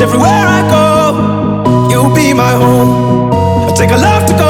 Cause everywhere I go, you'll be my home. I take a left to go.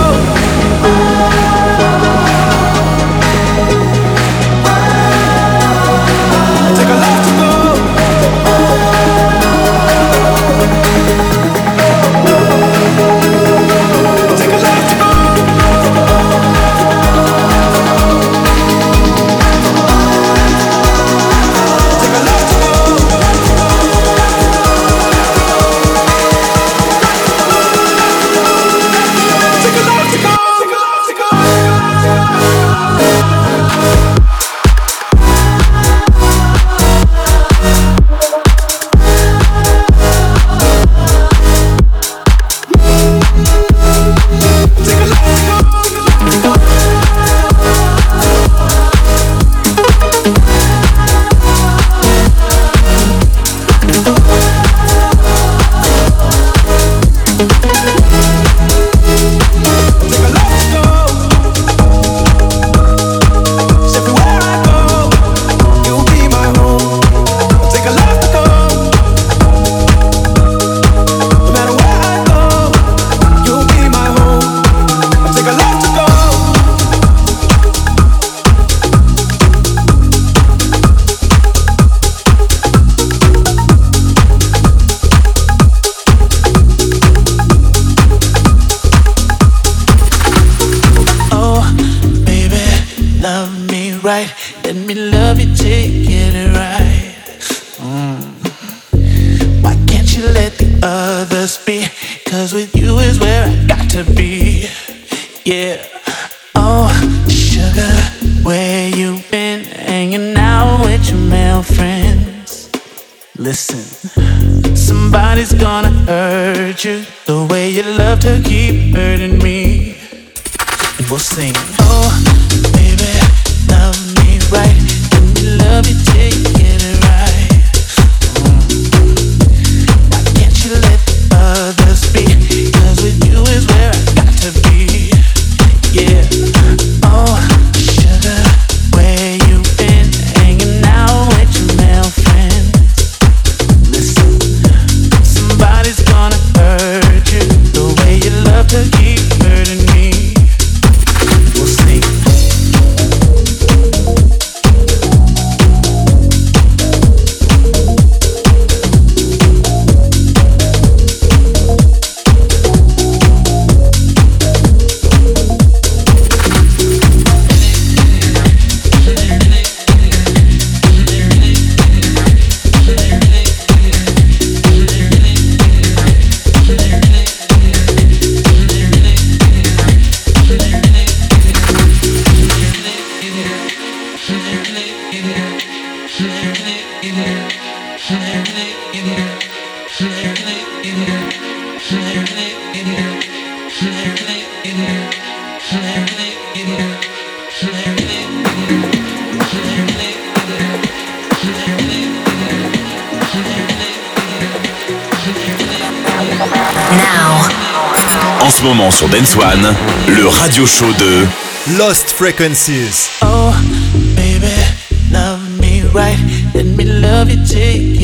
radio show de Lost Frequencies. Oh, baby, love me right. Let me love you, take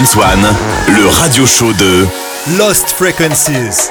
Le radio show de Lost Frequencies.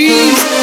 cheese.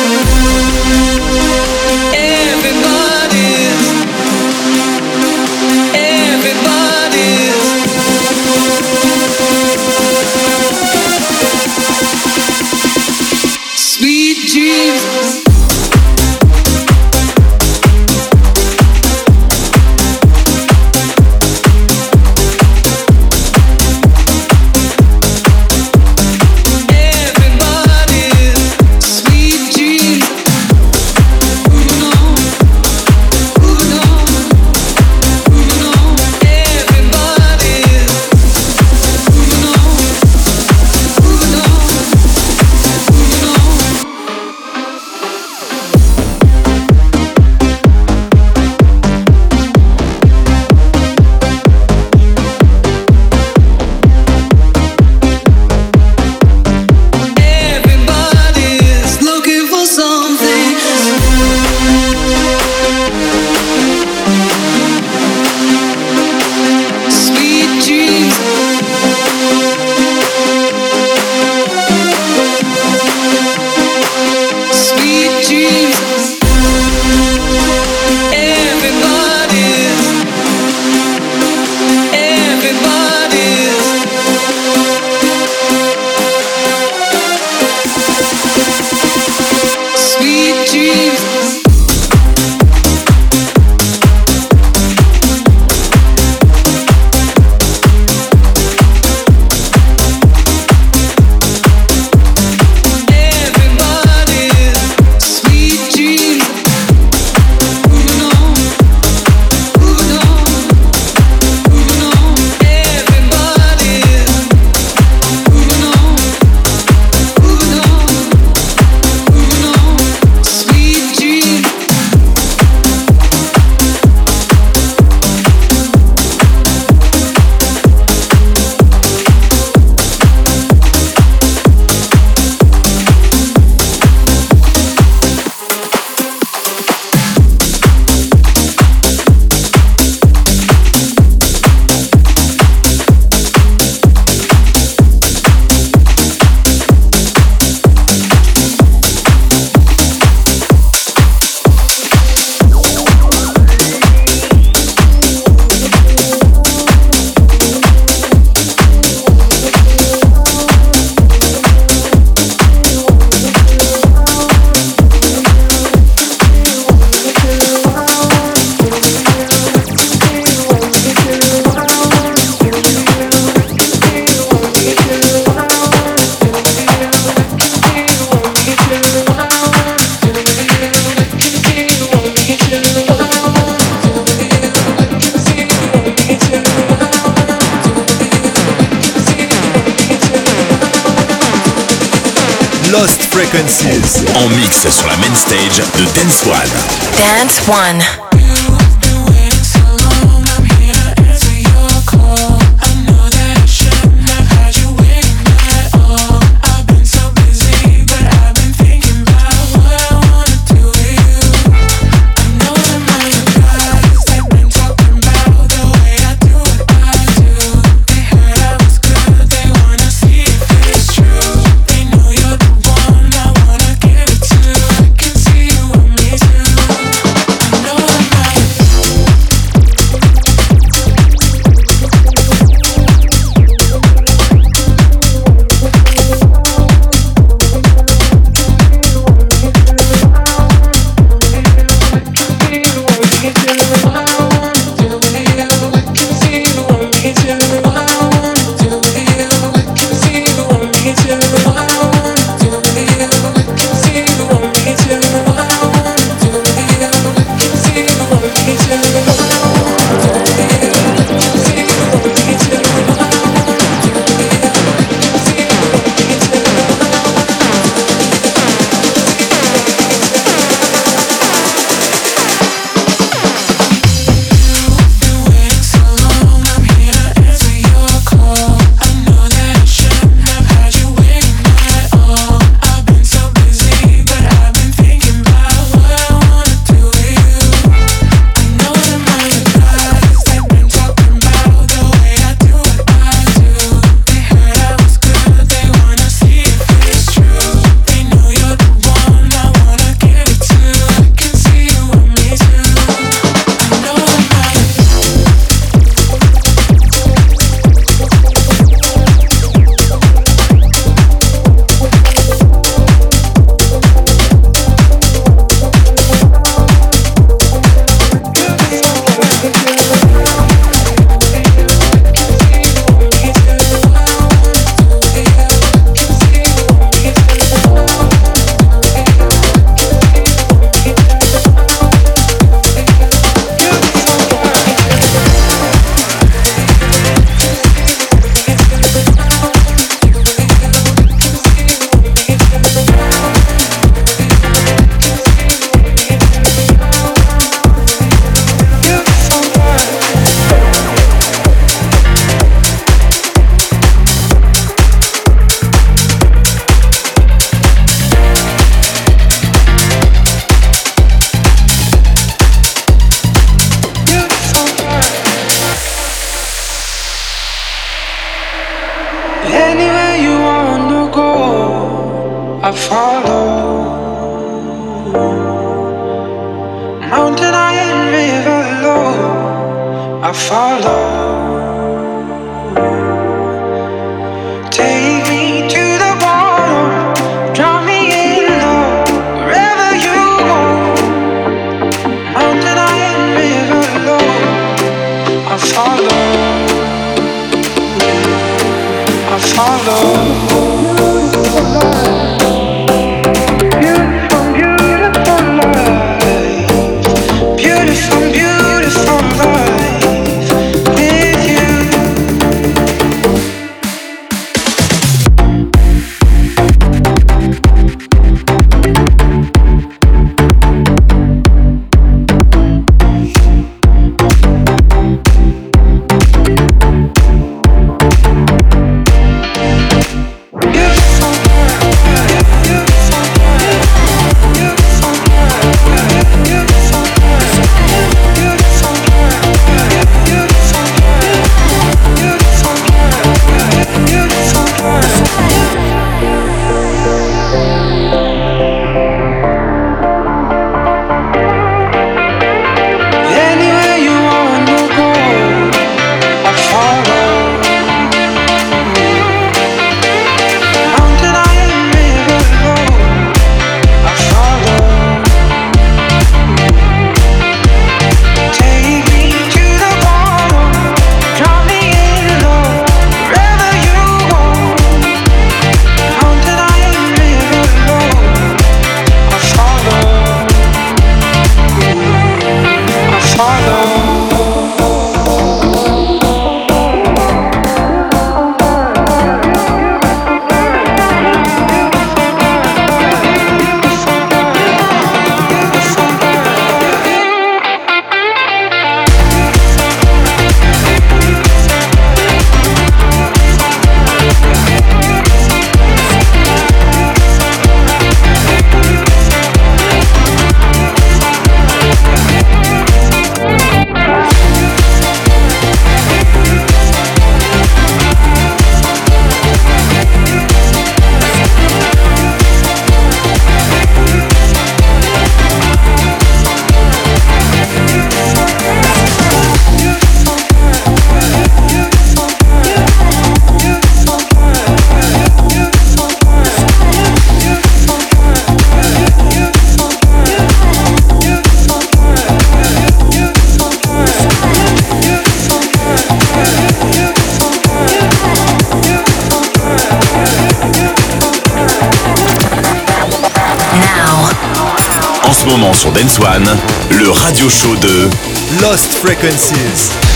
Frequencies.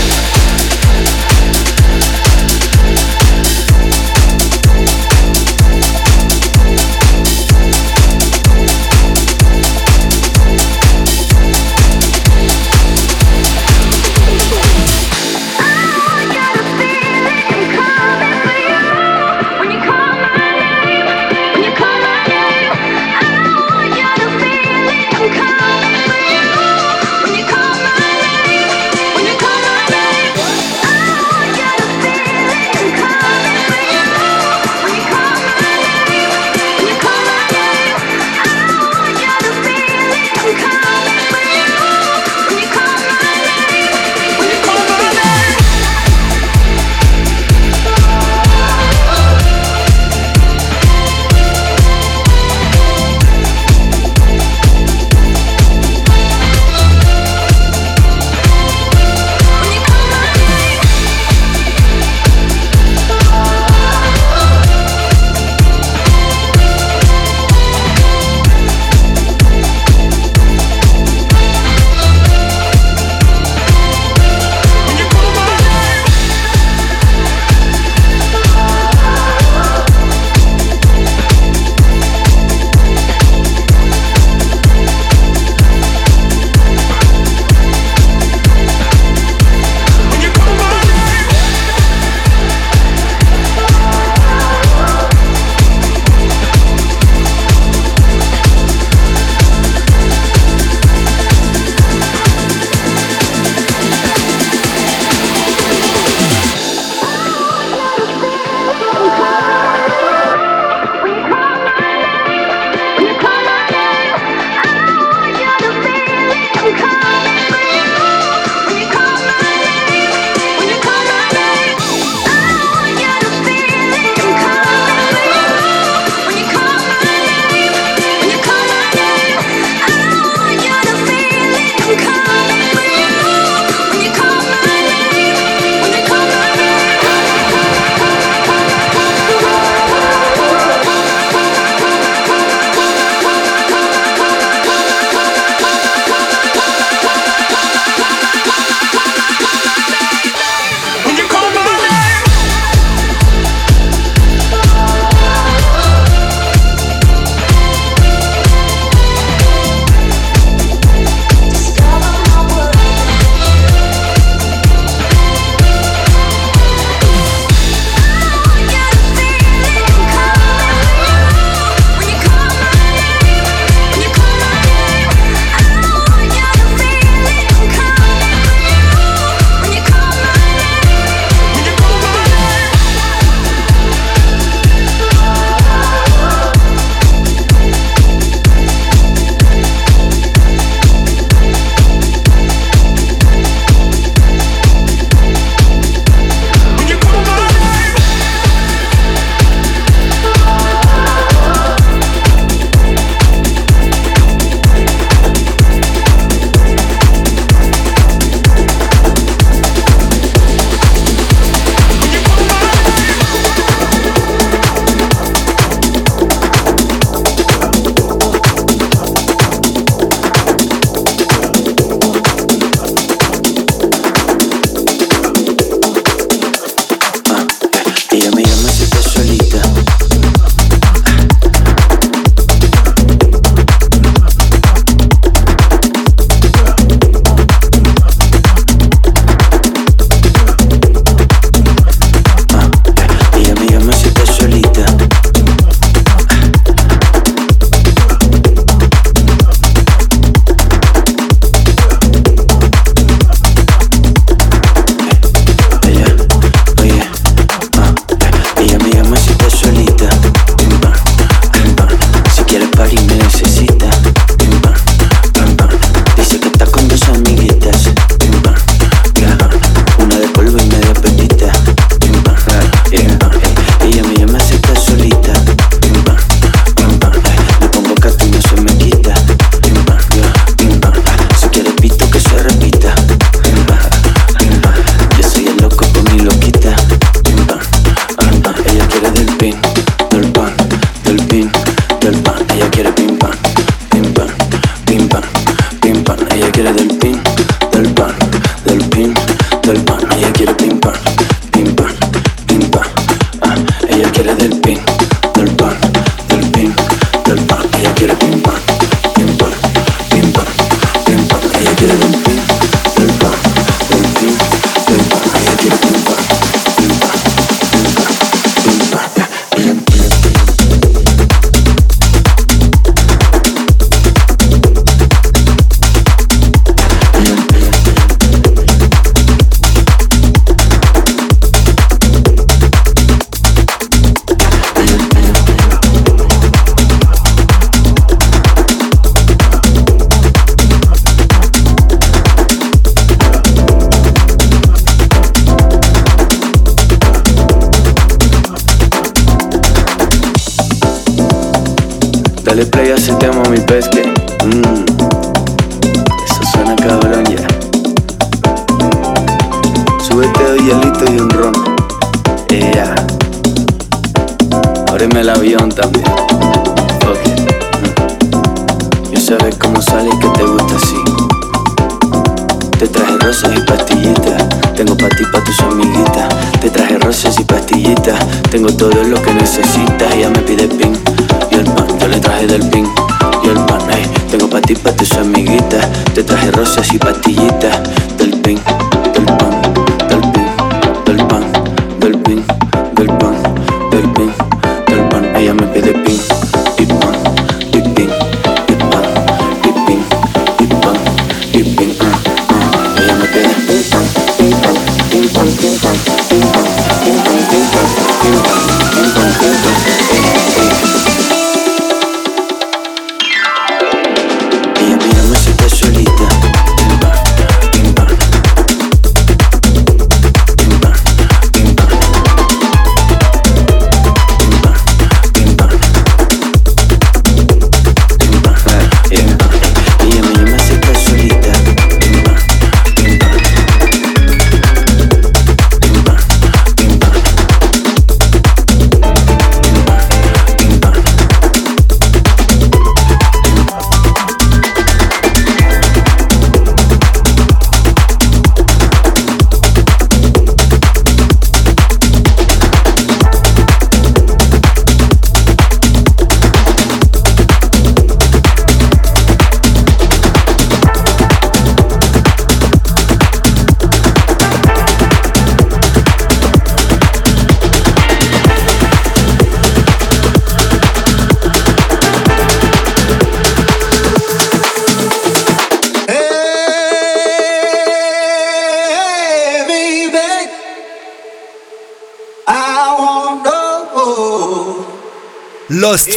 Dale play a ese tema, mi pesque. Mm. Eso suena cabrón ya. Súbete dos hielitos y un ron. Yeah. Ábreme el avión también. Ok. Mm. Yo sabes cómo sale y que te gusta así. Te traje rosas y pastillitas. Tengo pa' ti, pa' tus amiguitas. Te traje rosas y pastillitas. Tengo todo lo que necesitas. Ella me pide pan. Yo le traje del ping y el. Hey, tengo pa' ti, pa' tus amiguitas. Te traje rosas y pastillitas. Del ping,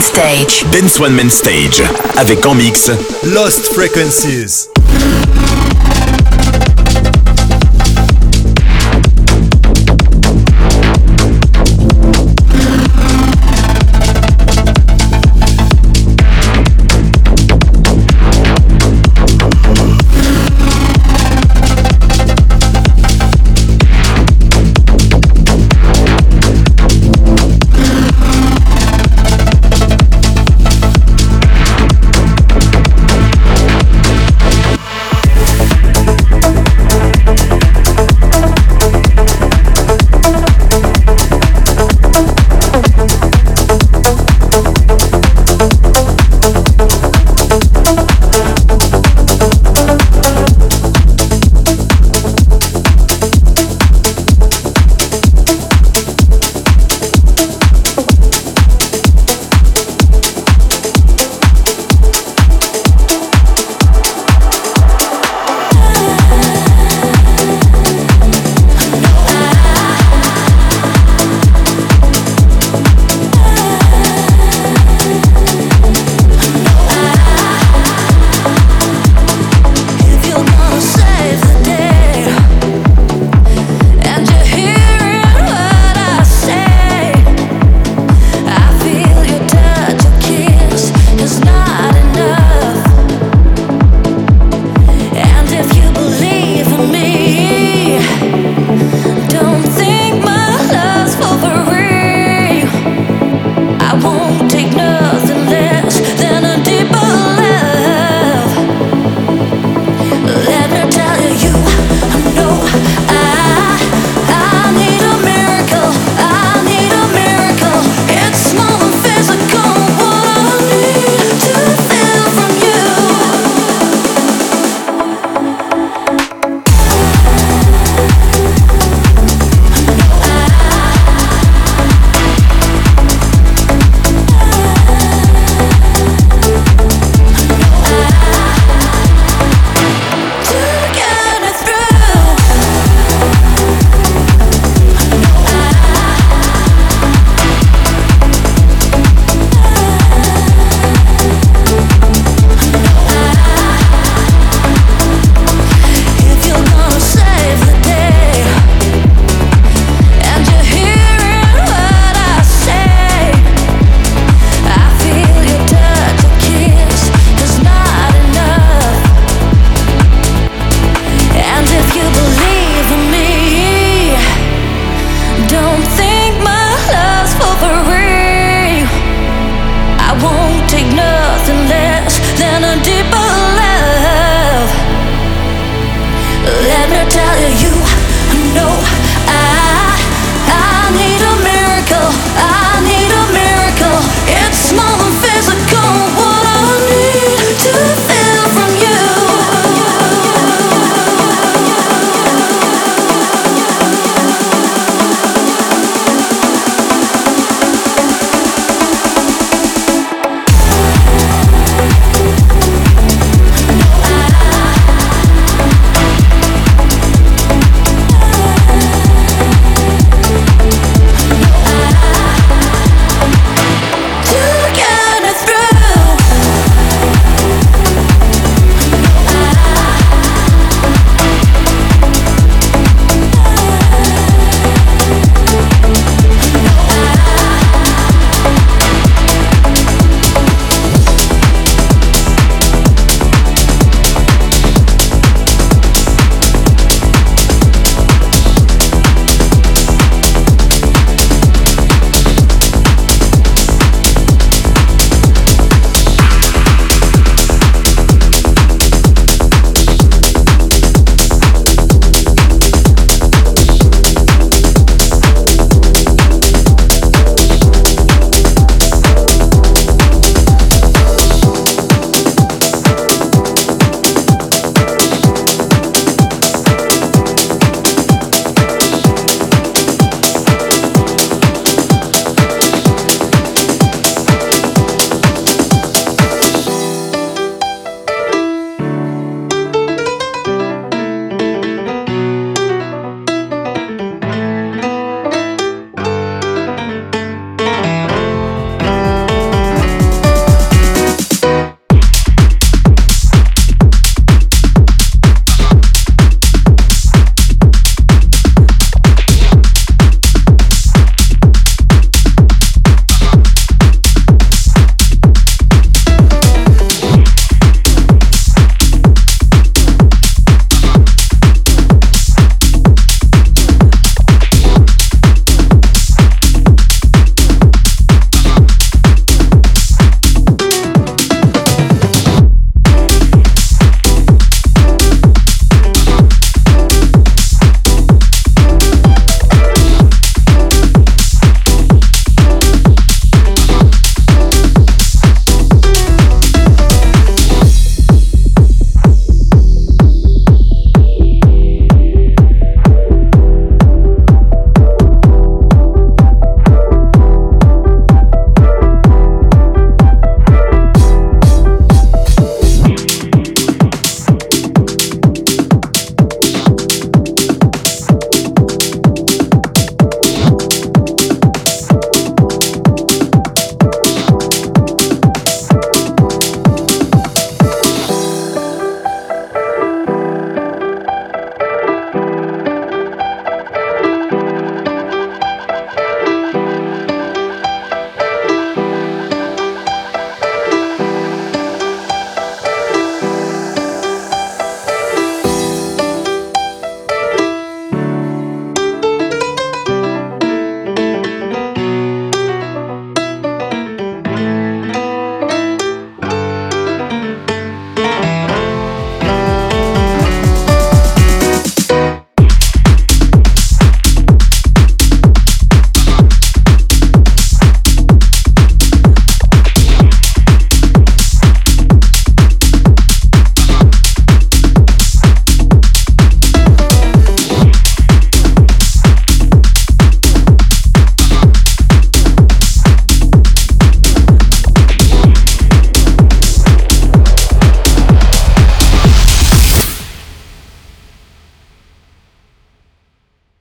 Stage. Dance One Main Stage. Avec en mix Lost Frequencies.